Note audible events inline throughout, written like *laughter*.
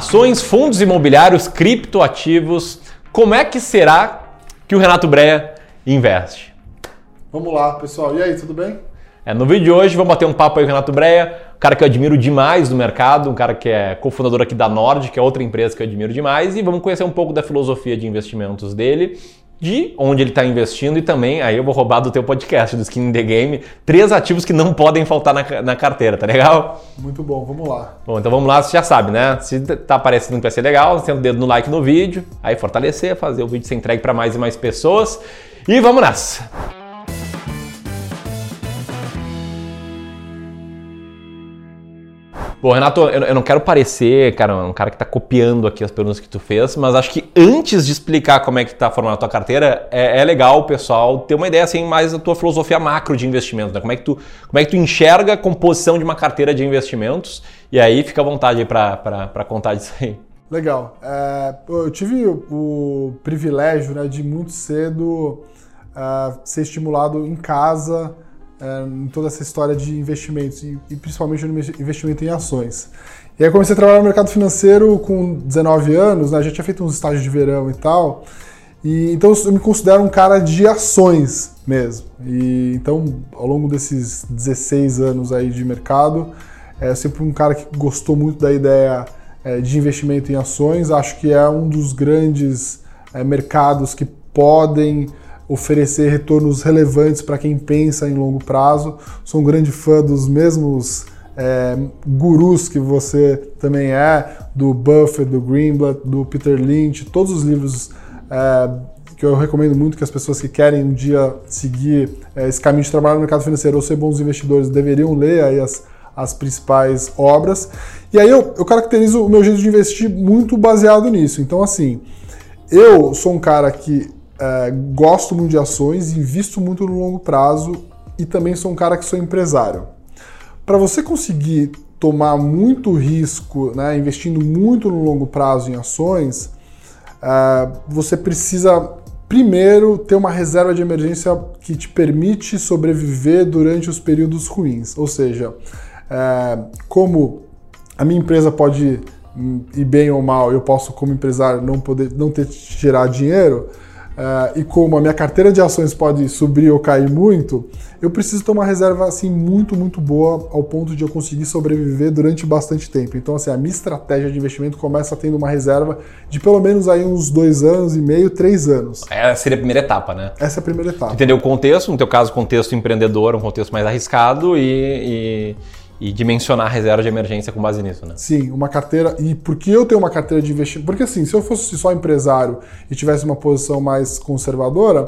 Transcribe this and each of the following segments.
Ações, fundos imobiliários, criptoativos. Como é que será que o Renato Breia investe? Vamos lá, pessoal. E aí, tudo bem? É, no vídeo de hoje vamos bater um papo aí com o Renato Breia, um cara que eu admiro demais no mercado, um cara que é cofundador aqui da Nord, que é outra empresa que eu admiro demais, e vamos conhecer um pouco da filosofia de investimentos dele de onde ele está investindo e também, aí eu vou roubar do teu podcast, do Skin in the Game, três ativos que não podem faltar na, na carteira, tá legal? Muito bom, vamos lá. Bom, então vamos lá, você já sabe, né? Se tá aparecendo que vai ser legal, senta o dedo no like no vídeo, aí fortalecer, fazer o vídeo ser entregue para mais e mais pessoas. E vamos nessa! Bom, Renato, eu não quero parecer, cara, um cara que está copiando aqui as perguntas que tu fez, mas acho que antes de explicar como é que está formando a tua carteira, é, é, legal pessoal ter uma ideia assim mais da tua filosofia macro de investimento, né? Como é que tu, como é que tu enxerga a composição de uma carteira de investimentos? E aí fica à vontade para contar disso aí. Legal. É, eu tive o, privilégio né, de muito cedo uh, ser estimulado em casa é, em toda essa história de investimentos e, e, principalmente no investimento em ações. E aí comecei a trabalhar no mercado financeiro com 19 anos, né? já tinha feito uns estágios de verão e tal. E, então eu me considero um cara de ações mesmo. E então ao longo desses 16 anos aí de mercado, é sempre um cara que gostou muito da ideia é, de investimento em ações. Acho que é um dos grandes é, mercados que podem oferecer retornos relevantes para quem pensa em longo prazo. Sou um grande fã dos mesmos é, gurus que você também é, do Buffett, do Greenblatt, do Peter Lynch, todos os livros é, que eu recomendo muito que as pessoas que querem um dia seguir é, esse caminho de trabalhar no mercado financeiro ou ser bons investidores deveriam ler aí as, as principais obras. E aí eu, eu caracterizo o meu jeito de investir muito baseado nisso. Então, assim, eu sou um cara que é, gosto muito de ações, invisto muito no longo prazo e também sou um cara que sou empresário. Para você conseguir tomar muito risco, né, investindo muito no longo prazo em ações, é, você precisa primeiro ter uma reserva de emergência que te permite sobreviver durante os períodos ruins. Ou seja, é, como a minha empresa pode ir bem ou mal, eu posso como empresário não poder não ter gerar dinheiro, Uh, e como a minha carteira de ações pode subir ou cair muito, eu preciso ter uma reserva assim muito, muito boa ao ponto de eu conseguir sobreviver durante bastante tempo. Então, assim, a minha estratégia de investimento começa tendo uma reserva de pelo menos aí uns dois anos e meio, três anos. Essa seria a primeira etapa, né? Essa é a primeira etapa. Entender o contexto, no teu caso, contexto empreendedor, um contexto mais arriscado e, e e dimensionar a reserva de emergência com base nisso, né? Sim, uma carteira. E por que eu tenho uma carteira de investimento? Porque assim, se eu fosse só empresário e tivesse uma posição mais conservadora,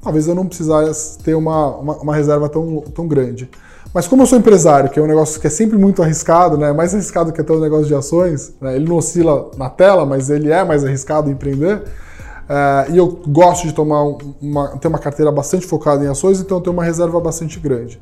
talvez eu não precisasse ter uma, uma, uma, reserva tão, tão grande. Mas como eu sou empresário, que é um negócio que é sempre muito arriscado, né? Mais arriscado que até o negócio de ações, né? ele não oscila na tela, mas ele é mais arriscado empreender. Uh, e eu gosto de tomar uma, ter uma carteira bastante focada em ações, então eu tenho uma reserva bastante grande.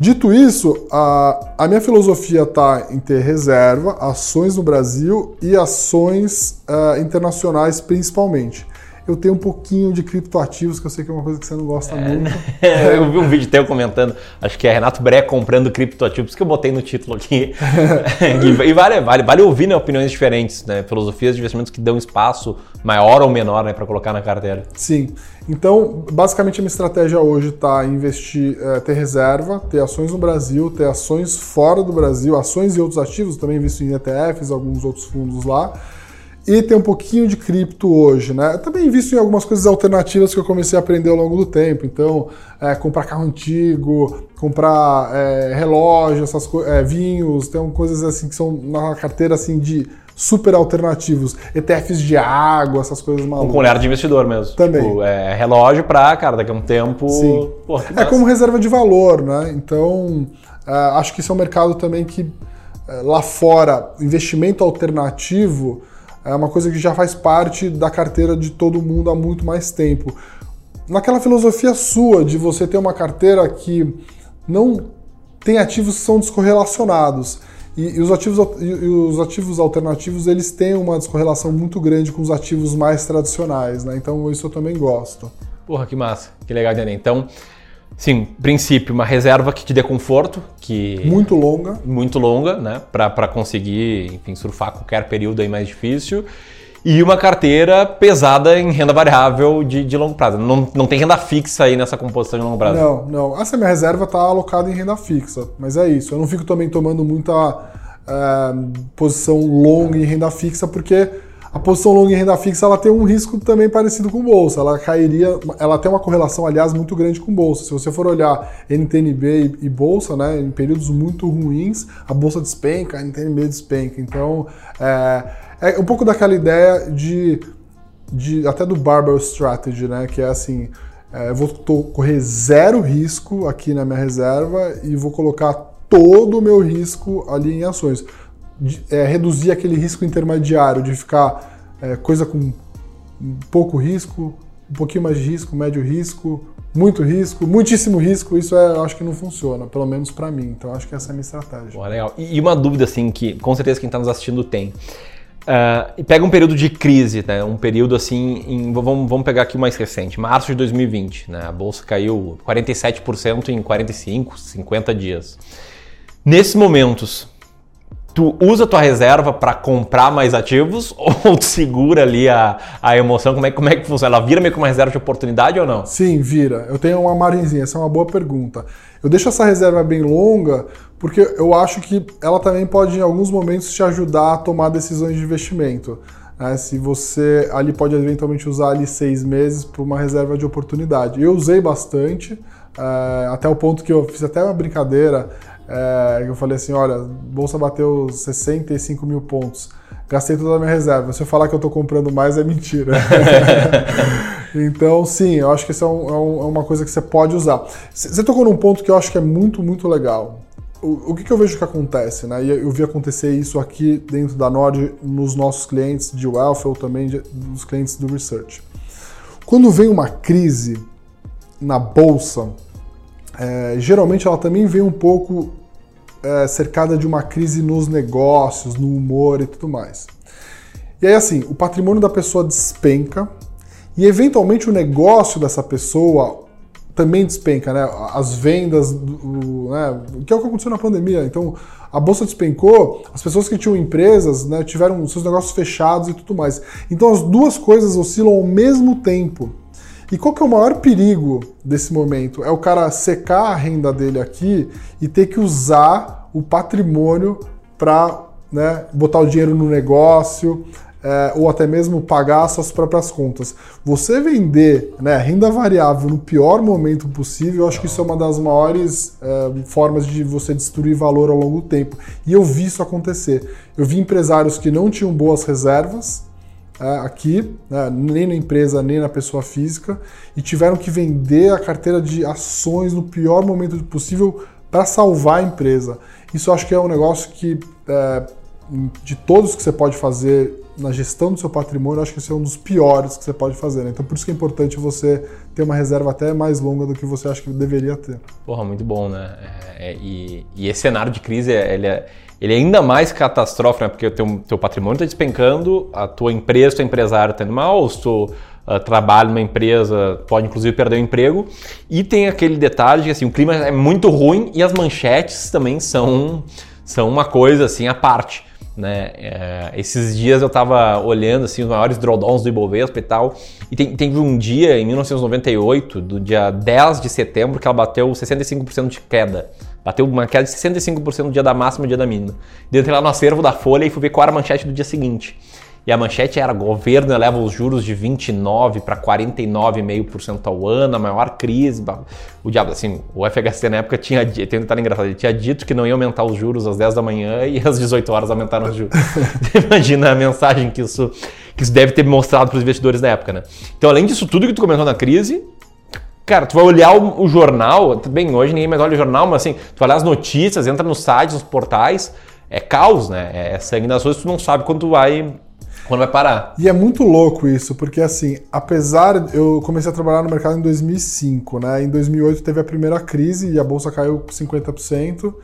Dito isso, a, a minha filosofia está em ter reserva, ações no Brasil e ações uh, internacionais principalmente. Eu tenho um pouquinho de criptoativos, que eu sei que é uma coisa que você não gosta é, muito. *laughs* eu vi um vídeo teu comentando, acho que é Renato Bré comprando criptoativos, que eu botei no título aqui. *laughs* e vale, vale, vale ouvir né, opiniões diferentes, né, filosofias de investimentos que dão espaço maior ou menor né, para colocar na carteira. Sim. Então, basicamente, a minha estratégia hoje está investir, é, ter reserva, ter ações no Brasil, ter ações fora do Brasil, ações e outros ativos, também invisto em ETFs, alguns outros fundos lá, e ter um pouquinho de cripto hoje, né? Eu também invisto em algumas coisas alternativas que eu comecei a aprender ao longo do tempo. Então, é, comprar carro antigo, comprar é, relógio, essas é, vinhos, tem coisas assim que são na carteira assim de super alternativos, ETFs de água, essas coisas malucas. Com olhar de investidor mesmo. Também. Tipo, é, relógio para, cara, daqui a um tempo. Sim. Pô, é como reserva de valor, né? Então, é, acho que isso é um mercado também que é, lá fora, investimento alternativo é uma coisa que já faz parte da carteira de todo mundo há muito mais tempo. Naquela filosofia sua de você ter uma carteira que não tem ativos que são descorrelacionados. E, e, os ativos, e os ativos alternativos eles têm uma descorrelação muito grande com os ativos mais tradicionais, né? Então isso eu também gosto. Porra, que massa, que legal entender. Então, Sim, princípio, uma reserva que te dê conforto, que muito longa, muito longa, né, para conseguir, enfim, surfar qualquer período aí mais difícil. E uma carteira pesada em renda variável de, de longo prazo. Não, não tem renda fixa aí nessa composição de longo prazo. Não, não. Essa minha reserva está alocada em renda fixa, mas é isso. Eu não fico também tomando muita é, posição longa em renda fixa, porque a posição longa em renda fixa ela tem um risco também parecido com bolsa. Ela cairia, ela tem uma correlação, aliás, muito grande com bolsa. Se você for olhar NTNB e, e bolsa, né, em períodos muito ruins, a bolsa despenca, a NTNB despenca. Então, é, é um pouco daquela ideia de, de até do barbell strategy, né, que é assim, é, eu vou correr zero risco aqui na minha reserva e vou colocar todo o meu risco ali em ações é, reduzir aquele risco intermediário de ficar é, coisa com pouco risco, um pouquinho mais de risco, médio risco, muito risco, muitíssimo risco, isso é, acho que não funciona, pelo menos para mim. Então acho que essa é a minha estratégia. Pô, legal. E uma dúvida assim que com certeza quem está nos assistindo tem. Uh, pega um período de crise, né? Um período assim, em, vamos, vamos pegar aqui o mais recente, março de 2020, né? A bolsa caiu 47% em 45, 50 dias. Nesses momentos, tu usa tua reserva para comprar mais ativos *laughs* ou tu segura ali a, a emoção? Como é, como é que funciona? Ela vira meio que uma reserva de oportunidade ou não? Sim, vira. Eu tenho uma margenzinha, essa é uma boa pergunta. Eu deixo essa reserva bem longa porque eu acho que ela também pode, em alguns momentos, te ajudar a tomar decisões de investimento. Né? Se você ali pode eventualmente usar ali seis meses para uma reserva de oportunidade. Eu usei bastante, é, até o ponto que eu fiz até uma brincadeira é, eu falei assim, olha, bolsa bateu 65 mil pontos, gastei toda a minha reserva. Se eu falar que eu estou comprando mais, é mentira. *laughs* então, sim, eu acho que isso é, um, é, um, é, uma coisa que você pode usar. Você tocou num ponto que eu acho que é muito, muito legal. O, o que, que, eu vejo que acontece, né? E eu vi acontecer isso aqui dentro da Nord, nos nossos clientes de Wealth ou também de, dos clientes do Research. Quando vem uma crise na bolsa, é, geralmente ela também vem um pouco é, cercada de uma crise nos negócios, no humor e tudo mais. E aí, assim, o patrimônio da pessoa despenca e, eventualmente, o negócio dessa pessoa também despenca, né? As vendas, o, né? que é o que aconteceu na pandemia. Então, a bolsa despencou, as pessoas que tinham empresas né, tiveram seus negócios fechados e tudo mais. Então, as duas coisas oscilam ao mesmo tempo. E qual que é o maior perigo desse momento? É o cara secar a renda dele aqui e ter que usar o patrimônio para né, botar o dinheiro no negócio, é, ou até mesmo pagar suas próprias contas. Você vender né, renda variável no pior momento possível, eu acho que isso é uma das maiores é, formas de você destruir valor ao longo do tempo. E eu vi isso acontecer. Eu vi empresários que não tinham boas reservas, aqui, né, nem na empresa, nem na pessoa física, e tiveram que vender a carteira de ações no pior momento possível para salvar a empresa. Isso acho que é um negócio que, é, de todos que você pode fazer na gestão do seu patrimônio, acho que esse é um dos piores que você pode fazer. Né? Então, por isso que é importante você ter uma reserva até mais longa do que você acha que deveria ter. Porra, muito bom, né? É, é e, e, esse cenário de crise, ele é ele é ainda mais catastrófico, né? Porque o teu, teu patrimônio está despencando, a tua empresa, teu empresário está indo mal, se tu uh, trabalha numa empresa, pode inclusive perder o emprego. E tem aquele detalhe de que assim, o clima é muito ruim e as manchetes também são, são uma coisa assim à parte. Né? É, esses dias eu estava olhando assim, os maiores drawdowns do Ibovespa e tal, e tem, teve um dia em 1998, do dia 10 de setembro, que ela bateu 65% de queda. Bateu uma queda de 65% no dia da máxima e no dia da mínima. Entrei lá no acervo da Folha e fui ver qual era a manchete do dia seguinte. E a manchete era: governo eleva os juros de 29 para 49,5% ao ano, a maior crise. O diabo, assim, o FHC na época tinha tem um detalhe engraçado, ele tinha dito que não ia aumentar os juros às 10 da manhã *laughs* e às 18 horas aumentaram os juros. *laughs* Imagina a mensagem que isso, que isso deve ter mostrado para os investidores na época, né? Então, além disso tudo que tu comentou na crise, Cara, tu vai olhar o, o, jornal, bem, hoje ninguém mais olha o jornal, mas assim, tu vai olhar as notícias, entra nos sites, nos portais, é caos, né? É sangue nas ruas, tu não sabe quando vai quando vai parar. E é muito louco isso, porque assim, apesar eu comecei a trabalhar no mercado em 2005, né? Em 2008 teve a primeira crise e a bolsa caiu 50%,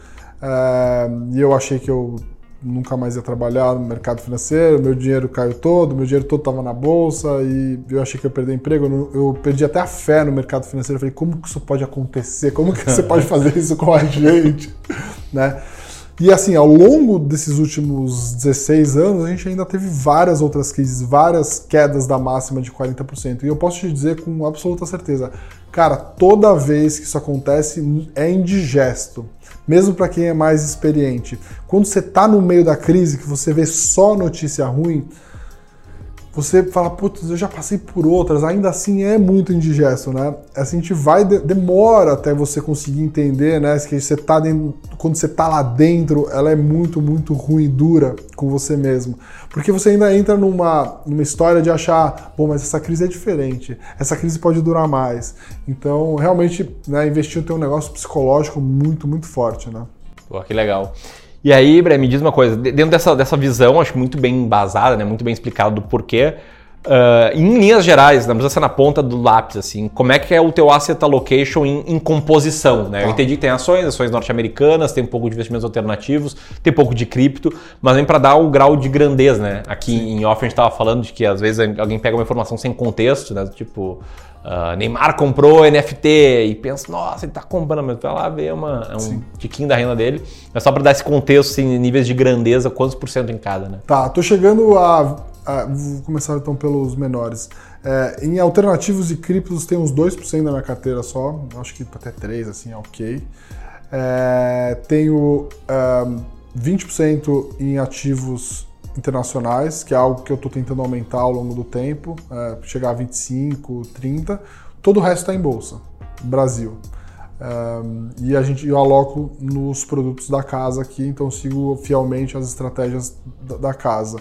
é, e eu achei que eu nunca mais ia trabalhar no mercado financeiro, meu dinheiro caiu todo, meu dinheiro todo estava na bolsa e eu achei que eu ia perder emprego. Eu perdi até a fé no mercado financeiro. Eu falei, como que isso pode acontecer? Como que você pode fazer isso com a gente? *laughs* né? E assim, ao longo desses últimos 16 anos, a gente ainda teve várias outras crises, várias quedas da máxima de 40%. E eu posso te dizer com absoluta certeza, cara, toda vez que isso acontece é indigesto. Mesmo para quem é mais experiente. Quando você está no meio da crise, que você vê só notícia ruim, você fala, putz, eu já passei por outras, ainda assim é muito indigesto, né? Assim, a gente vai, demora até você conseguir entender, né? Que você tá dentro, quando você tá lá dentro, ela é muito, muito ruim, dura com você mesmo. Porque você ainda entra numa, numa história de achar, bom, mas essa crise é diferente, essa crise pode durar mais. Então, realmente, né, investir tem um negócio psicológico muito, muito forte, né? Pô, que legal. E aí, Bre, me diz uma coisa, dentro dessa, dessa visão, acho muito bem embasada, né, muito bem explicado do porquê, uh, em linhas gerais, não precisa ser na ponta do lápis, assim, como é que é o teu asset allocation em, em composição, né? Eu tá. entendi que tem ações, ações norte-americanas, tem um pouco de investimentos alternativos, tem um pouco de cripto, mas vem para dar o grau de grandeza, né? Aqui Sim. em off a gente estava falando de que às vezes alguém pega uma informação sem contexto, né? Tipo, Uh, Neymar comprou NFT e pensa, nossa, ele tá comprando, mas vai lá ver uma, é um Sim. tiquinho da renda dele. É só para dar esse contexto, assim, níveis de grandeza, quantos por cento em cada, né? Tá, tô chegando a. a vou começar então pelos menores. É, em alternativos e criptos tem uns 2% na minha carteira só, acho que até 3%, assim, é ok. É, tenho um, 20% em ativos internacionais, que é algo que eu estou tentando aumentar ao longo do tempo, é, chegar a 25, 30. Todo o resto está em bolsa, Brasil. Um, e a gente, eu aloco nos produtos da casa aqui, então sigo fielmente as estratégias da, da casa.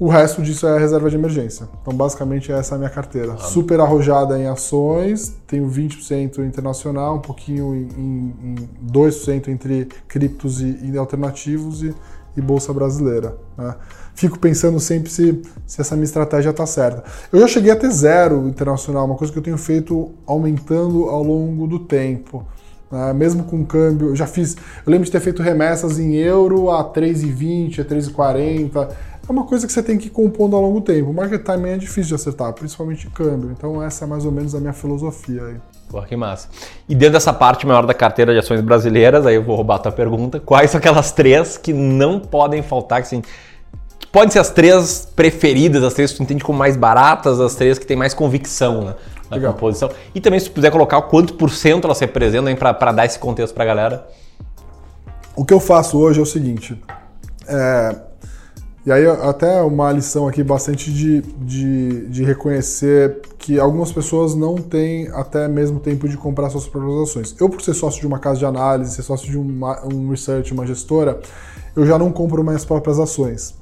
O resto disso é reserva de emergência. Então, basicamente, essa é a minha carteira. Ah. Super arrojada em ações, tenho 20% internacional, um pouquinho em, em, em 2% entre criptos e, e alternativos e e Bolsa Brasileira. Né? Fico pensando sempre se, se essa minha estratégia está certa. Eu já cheguei a ter zero internacional, uma coisa que eu tenho feito aumentando ao longo do tempo. Né? Mesmo com câmbio, eu já fiz. Eu lembro de ter feito remessas em euro a 3,20, a 3,40. É uma coisa que você tem que ir compondo ao longo do tempo. O market timing é difícil de acertar, principalmente câmbio. Então, essa é mais ou menos a minha filosofia aí. Pô, que massa. E dentro dessa parte maior da carteira de ações brasileiras, aí eu vou roubar a tua pergunta, quais são aquelas três que não podem faltar, que, assim, que podem ser as três preferidas, as três que tu entende como mais baratas, as três que tem mais convicção né, na Legal. composição. E também se tu puder colocar quanto por cento elas representam para dar esse contexto para a galera. O que eu faço hoje é o seguinte, é, e aí, até uma lição aqui bastante de, de, de, reconhecer que algumas pessoas não têm até mesmo tempo de comprar suas próprias ações. Eu, por ser sócio de uma casa de análise, ser sócio de uma, um research, uma gestora, eu já não compro minhas próprias ações.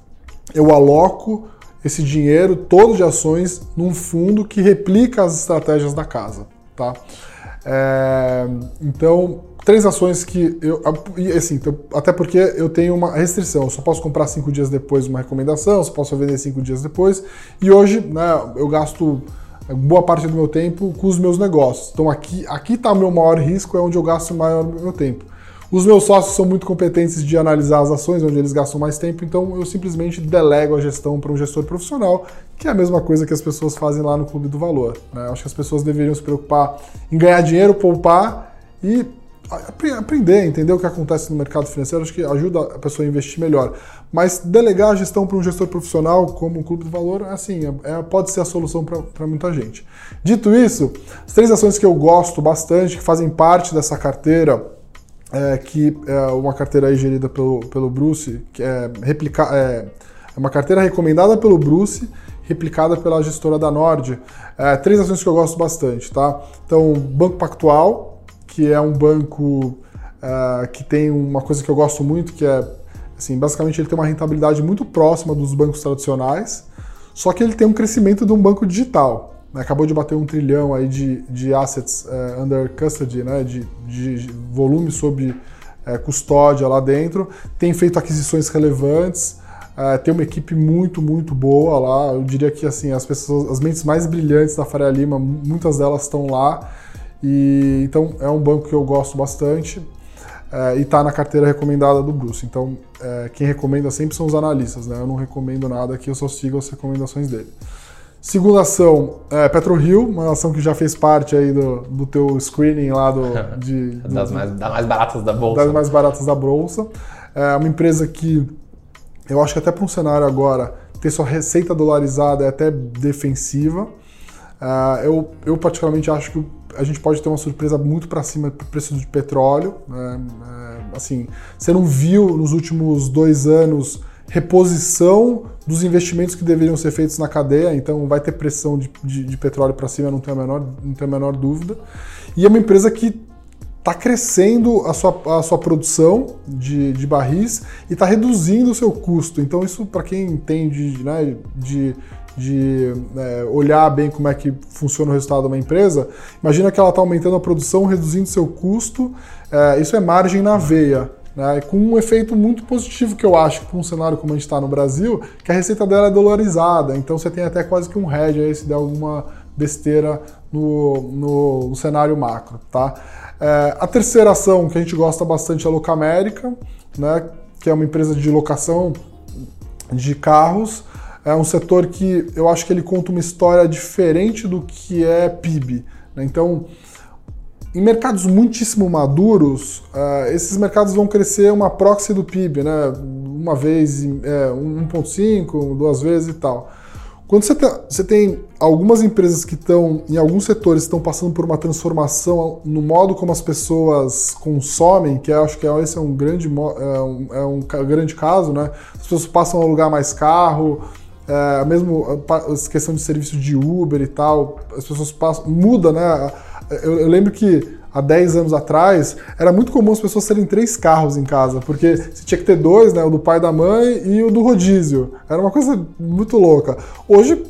Eu aloco esse dinheiro todo de ações num fundo que replica as estratégias da casa, tá? É, então, três ações que eu. Assim, até porque eu tenho uma restrição. Eu só posso comprar cinco dias depois uma recomendação, só posso vender cinco dias depois. E hoje, né, eu gasto boa parte do meu tempo com os meus negócios. Então aqui aqui está o meu maior risco, é onde eu gasto maior meu tempo. Os meus sócios são muito competentes de analisar as ações, onde eles gastam mais tempo, então eu simplesmente delego a gestão para um gestor profissional, que é a mesma coisa que as pessoas fazem lá no Clube do Valor. Né? Acho que as pessoas deveriam se preocupar em ganhar dinheiro, poupar e aprender, entender o que acontece no mercado financeiro, acho que ajuda a pessoa a investir melhor. Mas delegar a gestão para um gestor profissional, como o Clube do Valor, assim, é, pode ser a solução para muita gente. Dito isso, as três ações que eu gosto bastante, que fazem parte dessa carteira, é, que é uma carteira gerida pelo, pelo Bruce, que é, replica, é, é uma carteira recomendada pelo Bruce, replicada pela gestora da Nord. É, três ações que eu gosto bastante, tá? Então, Banco Pactual, que é um banco uh, que tem uma coisa que eu gosto muito, que é, assim, basicamente ele tem uma rentabilidade muito próxima dos bancos tradicionais, só que ele tem um crescimento de um banco digital. Né? Acabou de bater um trilhão aí de, de assets uh, under custody, né? de, de volume sob uh, custódia lá dentro, tem feito aquisições relevantes, Uh, tem uma equipe muito, muito boa lá. Eu diria que assim, as pessoas, as mentes mais brilhantes da Faria Lima, muitas delas estão lá. E então é um banco que eu gosto bastante. é, e está na carteira recomendada do Bruce. Então, é, quem recomenda sempre são os analistas, né? Eu não recomendo nada aqui, eu só sigo as recomendações dele. Segunda ação, é, PetroRio, uma ação que já fez parte aí do, do teu screening lá do, *laughs* de, das, mais, das mais baratas da bolsa. Das mais baratas da bolsa. É uma empresa que eu acho que até para um cenário agora ter sua receita dolarizada é até defensiva. Uh, eu, eu particularmente acho que a gente pode ter uma surpresa muito para cima do preço de petróleo. Né? É, assim, você não viu nos últimos dois anos reposição dos investimentos que deveriam ser feitos na cadeia, então vai ter pressão de, de, de petróleo para cima, não tenho, a menor, não tenho a menor dúvida. E é uma empresa que está crescendo a sua, a sua produção de, de barris e está reduzindo o seu custo. Então, isso, para quem entende né, de, de é, olhar bem como é que funciona o resultado de uma empresa, imagina que ela está aumentando a produção, reduzindo seu custo. É, isso é margem na veia. Né, com um efeito muito positivo que eu acho para um cenário como a gente está no Brasil, que a receita dela é dolarizada, então você tem até quase que um hedge aí se der alguma besteira no, no, no cenário macro, tá? É, a terceira ação que a gente gosta bastante é a Locamérica, né, que é uma empresa de locação de carros. É um setor que eu acho que ele conta uma história diferente do que é PIB. Né? Então, em mercados muitíssimo maduros, uh, esses mercados vão crescer uma proxy do PIB, né? uma vez, é, 1,5, duas vezes e tal. Quando você, tá, você tem algumas empresas que estão, em alguns setores, estão passando por uma transformação no modo como as pessoas consomem, que eu acho que é, esse é um grande, é um, é um grande caso, né? As pessoas passam a alugar mais carro, é, mesmo a questão de serviço de Uber e tal, as pessoas passam, muda, né? Eu, eu lembro que há 10 anos atrás, era muito comum as pessoas terem três carros em casa, porque você tinha que ter dois, né? O do pai da mãe e o do rodízio. Era uma coisa muito louca. Hoje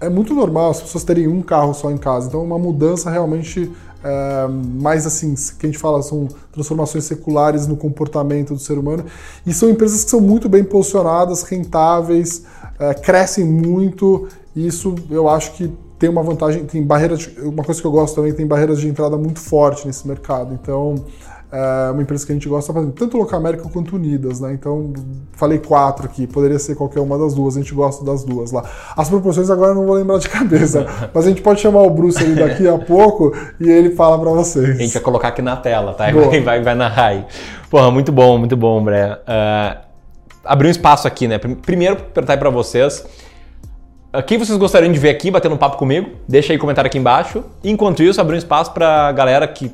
é muito normal as pessoas terem um carro só em casa. Então, uma mudança realmente é, mais assim, que a gente fala, são transformações seculares no comportamento do ser humano. E são empresas que são muito bem posicionadas, rentáveis, é, crescem muito. E isso eu acho que tem uma vantagem, tem barreiras, uma coisa que eu gosto também, tem barreiras de entrada muito forte nesse mercado. Então, é uma empresa que a gente gosta bastante, tanto Locamérica quanto Unidas, né? Então, falei quatro aqui, poderia ser qualquer uma das duas, a gente gosta das duas lá. As proporções agora eu não vou lembrar de cabeça, *laughs* mas a gente pode chamar o Bruce ali daqui a pouco e ele fala para vocês. A gente vai colocar aqui na tela, tá? Vai, vai, vai narrar aí. Porra, muito bom, muito bom, Bré. Uh, abrir um espaço aqui, né? Primeiro, perguntar para vocês quem vocês gostariam de ver aqui batendo um papo comigo? Deixa aí um comentário aqui embaixo. Enquanto isso, abrir um espaço para galera que,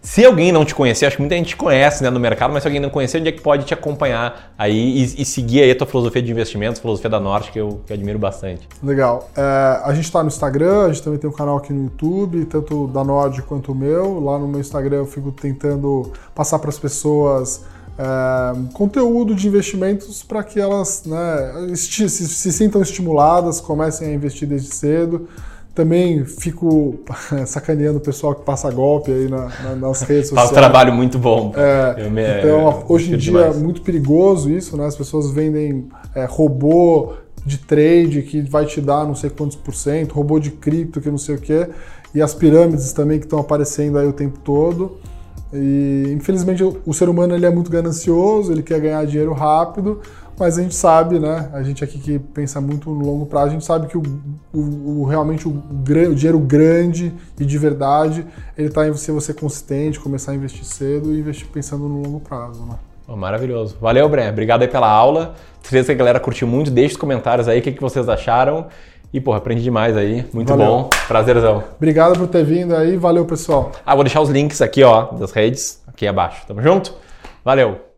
se alguém não te conhecer, acho que muita gente te conhece né, no mercado, mas se alguém não conhecer, onde é que pode te acompanhar aí e, e seguir aí a tua filosofia de investimentos, filosofia da Norte, que eu, que admiro bastante. Legal. É, a gente está no Instagram, a gente também tem um canal aqui no YouTube, tanto da Nord quanto o meu. Lá no meu Instagram eu fico tentando passar para as pessoas é, conteúdo de investimentos para que elas né, se, se, sintam estimuladas, comecem a investir desde cedo. Também fico *laughs* sacaneando o pessoal que passa golpe aí na, na, nas *laughs* redes sociais. Faz um trabalho muito bom. É, me, então, hoje em dia demais. é muito perigoso isso, né? As pessoas vendem é, robô de trade que vai te dar não sei quantos por cento, robô de cripto que não sei o quê, e as pirâmides também que estão aparecendo aí o tempo todo. E infelizmente o ser humano ele é muito ganancioso, ele quer ganhar dinheiro rápido, mas a gente sabe, né? A gente aqui que pensa muito no longo prazo, a gente sabe que o, o, o realmente o, o, dinheiro grande e de verdade ele está em ser você consistente, começar a investir cedo e investir pensando no longo prazo, né? Oh, maravilhoso. Valeu, Breno. Obrigado aí pela aula. Certeza que a galera curtiu muito. Deixe os comentários aí o que, que vocês acharam. E, porra, aprendi demais aí. Muito valeu. bom. Prazerzão. Obrigado por ter vindo aí. Valeu, pessoal. Ah, vou deixar os links aqui, ó, das redes, aqui abaixo. Tamo junto? Valeu.